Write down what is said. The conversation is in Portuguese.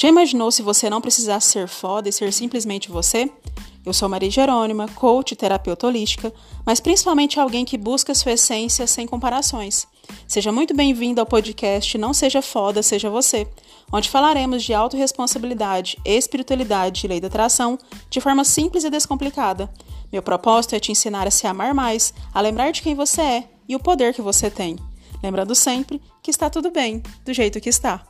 Já imaginou se você não precisasse ser foda e ser simplesmente você? Eu sou Maria Jerônima, coach e terapeuta holística, mas principalmente alguém que busca sua essência sem comparações. Seja muito bem-vindo ao podcast Não Seja Foda, Seja Você, onde falaremos de autorresponsabilidade, espiritualidade e lei da atração de forma simples e descomplicada. Meu propósito é te ensinar a se amar mais, a lembrar de quem você é e o poder que você tem. Lembrando sempre que está tudo bem, do jeito que está.